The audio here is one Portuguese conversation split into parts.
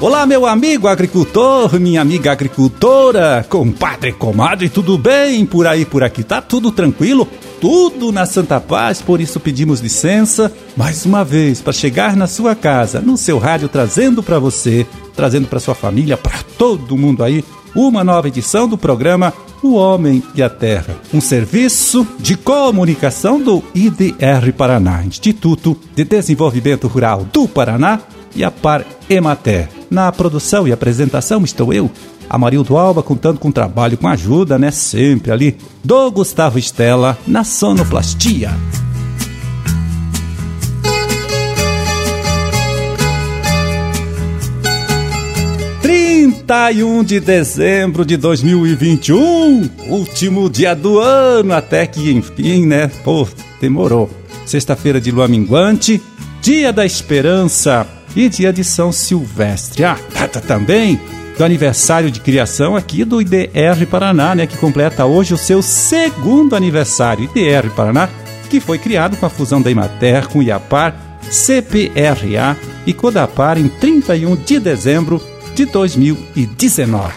Olá, meu amigo agricultor, minha amiga agricultora, compadre, comadre, tudo bem? Por aí, por aqui, tá tudo tranquilo? Tudo na Santa Paz, por isso pedimos licença mais uma vez para chegar na sua casa, no seu rádio, trazendo para você, trazendo para sua família, para todo mundo aí, uma nova edição do programa O Homem e a Terra, um serviço de comunicação do IDR Paraná, Instituto de Desenvolvimento Rural do Paraná e a Par Emater. Na produção e apresentação estou eu, Amarildo Alba, contando com trabalho, com ajuda, né? Sempre ali, do Gustavo Estela, na sonoplastia. Trinta e um de dezembro de 2021, último dia do ano, até que enfim, né? Pô, demorou. Sexta-feira de lua minguante, dia da esperança, e dia de São Silvestre. Ah, data também do aniversário de criação aqui do IDR Paraná, né, que completa hoje o seu segundo aniversário. IDR Paraná, que foi criado com a fusão da Imater com Iapar, CPRA e Codapar em 31 de dezembro de 2019.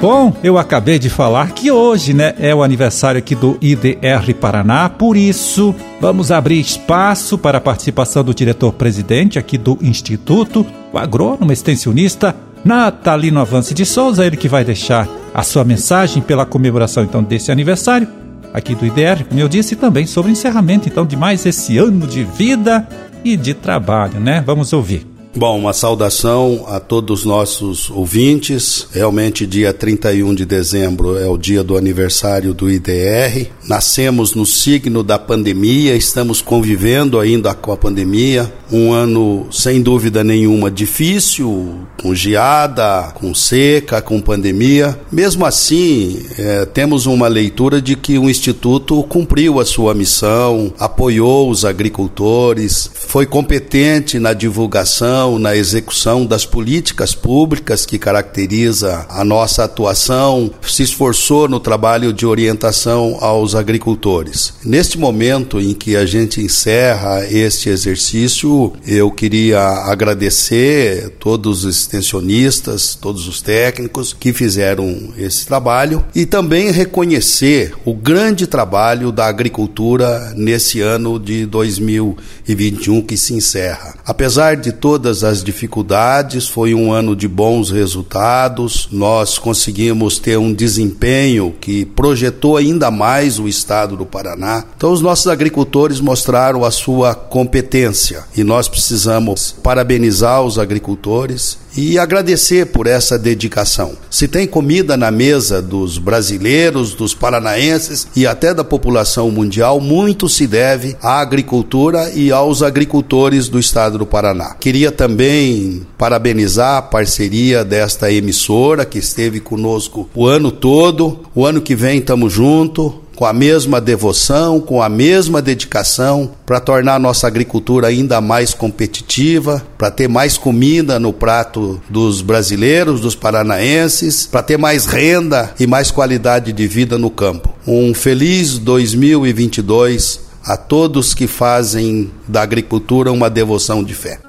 Bom, eu acabei de falar que hoje, né, é o aniversário aqui do IDR Paraná, por isso vamos abrir espaço para a participação do diretor-presidente aqui do Instituto, o agrônomo extensionista Natalino Avance de Souza, ele que vai deixar a sua mensagem pela comemoração então desse aniversário aqui do IDR, como eu disse, e também sobre o encerramento então de mais esse ano de vida e de trabalho, né? Vamos ouvir. Bom, uma saudação a todos os nossos ouvintes. Realmente, dia 31 de dezembro é o dia do aniversário do IDR. Nascemos no signo da pandemia, estamos convivendo ainda com a pandemia. Um ano, sem dúvida nenhuma, difícil, com geada, com seca, com pandemia. Mesmo assim, é, temos uma leitura de que o Instituto cumpriu a sua missão, apoiou os agricultores, foi competente na divulgação na execução das políticas públicas que caracteriza a nossa atuação, se esforçou no trabalho de orientação aos agricultores. Neste momento em que a gente encerra este exercício, eu queria agradecer todos os extensionistas, todos os técnicos que fizeram esse trabalho e também reconhecer o grande trabalho da agricultura nesse ano de 2021 que se encerra. Apesar de todas as dificuldades, foi um ano de bons resultados. Nós conseguimos ter um desempenho que projetou ainda mais o estado do Paraná. Então, os nossos agricultores mostraram a sua competência e nós precisamos parabenizar os agricultores e agradecer por essa dedicação. Se tem comida na mesa dos brasileiros, dos paranaenses e até da população mundial, muito se deve à agricultura e aos agricultores do estado do Paraná. Queria também parabenizar a parceria desta emissora que esteve conosco o ano todo. O ano que vem estamos juntos com a mesma devoção, com a mesma dedicação, para tornar a nossa agricultura ainda mais competitiva, para ter mais comida no prato dos brasileiros, dos paranaenses, para ter mais renda e mais qualidade de vida no campo. Um feliz 2022 a todos que fazem da agricultura uma devoção de fé.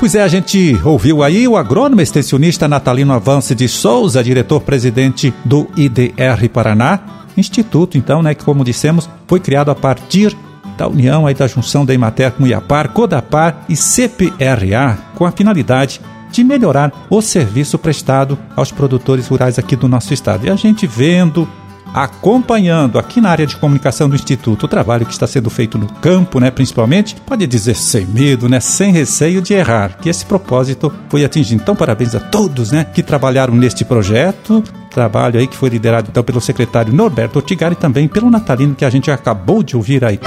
Pois é, a gente ouviu aí o agrônomo extensionista Natalino Avance de Souza, diretor-presidente do IDR Paraná, instituto, então, né, que como dissemos, foi criado a partir da união aí da junção da Imater com Iapar, Codapar e CPRA, com a finalidade de melhorar o serviço prestado aos produtores rurais aqui do nosso estado. E a gente vendo acompanhando aqui na área de comunicação do Instituto o trabalho que está sendo feito no campo, né, principalmente, pode dizer sem medo, né, sem receio de errar, que esse propósito foi atingido. Então, parabéns a todos, né, que trabalharam neste projeto, trabalho aí que foi liderado então pelo secretário Norberto Ortigari e também pelo Natalino que a gente acabou de ouvir aí.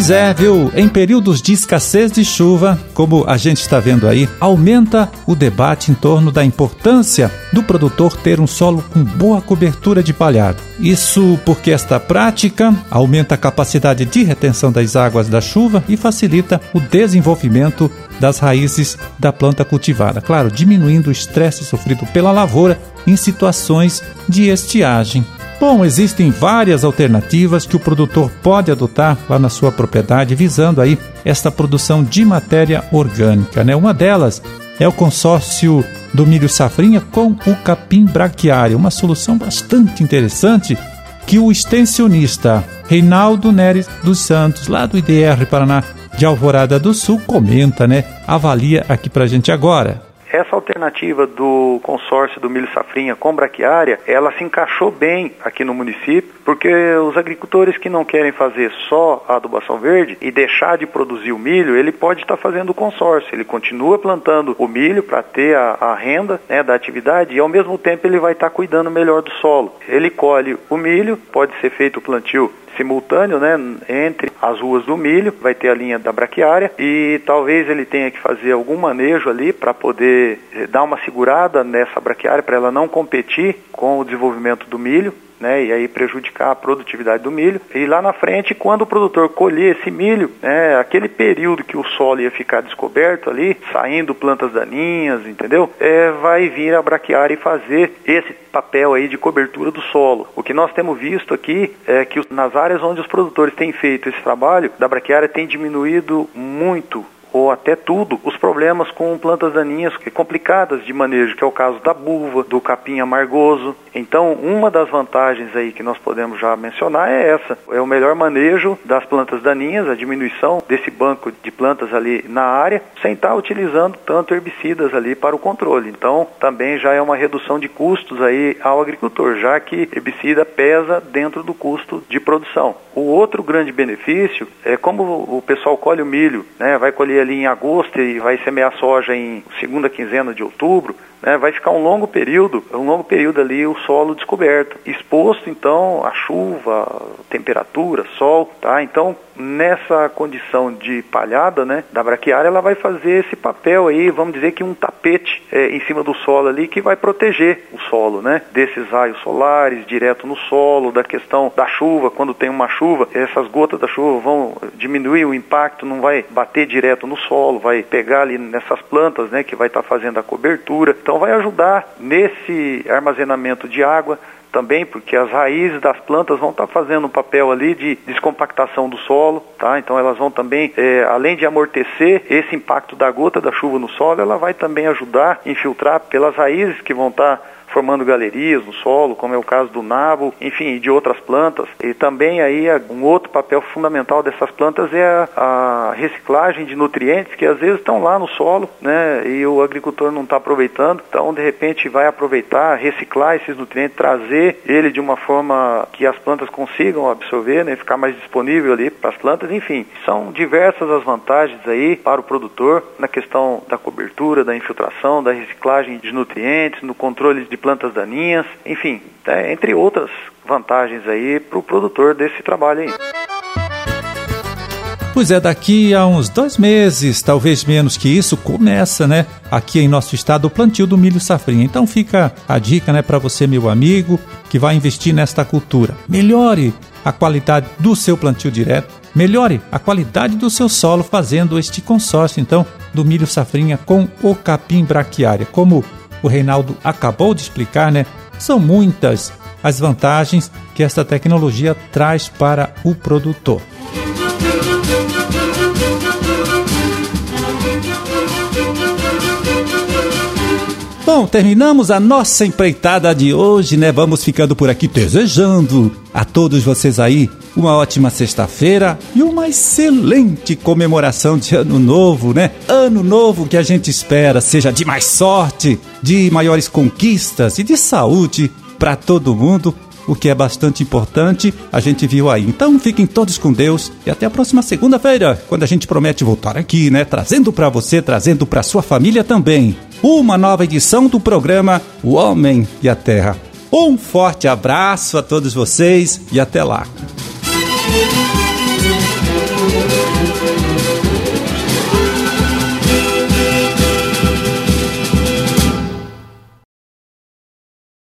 Pois é, viu? Em períodos de escassez de chuva, como a gente está vendo aí, aumenta o debate em torno da importância do produtor ter um solo com boa cobertura de palhado. Isso porque esta prática aumenta a capacidade de retenção das águas da chuva e facilita o desenvolvimento das raízes da planta cultivada. Claro, diminuindo o estresse sofrido pela lavoura em situações de estiagem. Bom, existem várias alternativas que o produtor pode adotar lá na sua propriedade, visando aí esta produção de matéria orgânica. Né? Uma delas é o consórcio do milho safrinha com o capim braquiário, uma solução bastante interessante que o extensionista Reinaldo Neres dos Santos, lá do IDR Paraná de Alvorada do Sul, comenta, né? Avalia aqui pra gente agora. Essa alternativa do consórcio do milho safrinha com braquiária, ela se encaixou bem aqui no município, porque os agricultores que não querem fazer só a adubação verde e deixar de produzir o milho, ele pode estar fazendo o consórcio. Ele continua plantando o milho para ter a, a renda né, da atividade e ao mesmo tempo ele vai estar cuidando melhor do solo. Ele colhe o milho, pode ser feito o plantio simultâneo, né, entre as ruas do milho, vai ter a linha da braquiária e talvez ele tenha que fazer algum manejo ali para poder eh, dar uma segurada nessa braquiária para ela não competir com o desenvolvimento do milho né, e aí prejudicar a produtividade do milho. E lá na frente, quando o produtor colher esse milho, né, aquele período que o solo ia ficar descoberto ali, saindo plantas daninhas, entendeu? É, vai vir a braquiária e fazer esse papel aí de cobertura do solo. O que nós temos visto aqui é que nas áreas onde os produtores têm feito esse trabalho, da braquiária tem diminuído muito ou até tudo, os problemas com plantas daninhas complicadas de manejo, que é o caso da buva, do capim amargoso. Então, uma das vantagens aí que nós podemos já mencionar é essa: é o melhor manejo das plantas daninhas, a diminuição desse banco de plantas ali na área, sem estar utilizando tanto herbicidas ali para o controle. Então, também já é uma redução de custos aí ao agricultor, já que herbicida pesa dentro do custo de produção. O outro grande benefício é como o pessoal colhe o milho, né, vai colher ali em agosto e vai semear soja em segunda quinzena de outubro, né, vai ficar um longo período, um longo período ali o solo descoberto, exposto então à chuva, temperatura, sol, tá? Então nessa condição de palhada, né, da braquiária, ela vai fazer esse papel aí, vamos dizer que um tapete é, em cima do solo ali que vai proteger o solo, né, desses raios solares direto no solo, da questão da chuva, quando tem uma chuva, essas gotas da chuva vão diminuir o impacto, não vai bater direto no solo, vai pegar ali nessas plantas, né, que vai estar tá fazendo a cobertura. Então vai ajudar nesse armazenamento de água também, porque as raízes das plantas vão estar tá fazendo um papel ali de descompactação do solo, tá? Então elas vão também, é, além de amortecer esse impacto da gota da chuva no solo, ela vai também ajudar a infiltrar pelas raízes que vão estar tá formando galerias no solo, como é o caso do nabo, enfim, de outras plantas. E também aí um outro papel fundamental dessas plantas é a, a reciclagem de nutrientes que às vezes estão lá no solo, né, e o agricultor não está aproveitando. Então, de repente, vai aproveitar, reciclar esses nutrientes, trazer ele de uma forma que as plantas consigam absorver, né, ficar mais disponível ali para as plantas. Enfim, são diversas as vantagens aí para o produtor na questão da cobertura, da infiltração, da reciclagem de nutrientes, no controle de plantas daninhas, enfim, né, entre outras vantagens aí para o produtor desse trabalho aí. Pois é, daqui a uns dois meses, talvez menos que isso, começa, né, aqui em nosso estado, o plantio do milho safrinha. Então fica a dica, né, para você, meu amigo, que vai investir nesta cultura. Melhore a qualidade do seu plantio direto, melhore a qualidade do seu solo fazendo este consórcio, então, do milho safrinha com o capim braquiária. Como o Reinaldo acabou de explicar, né? São muitas as vantagens que esta tecnologia traz para o produtor. Bom, terminamos a nossa empreitada de hoje, né? Vamos ficando por aqui desejando a todos vocês aí uma ótima sexta-feira e uma excelente comemoração de Ano Novo, né? Ano Novo que a gente espera seja de mais sorte, de maiores conquistas e de saúde para todo mundo o que é bastante importante, a gente viu aí. Então fiquem todos com Deus e até a próxima segunda-feira, quando a gente promete voltar aqui, né, trazendo para você, trazendo para sua família também, uma nova edição do programa O Homem e a Terra. Um forte abraço a todos vocês e até lá.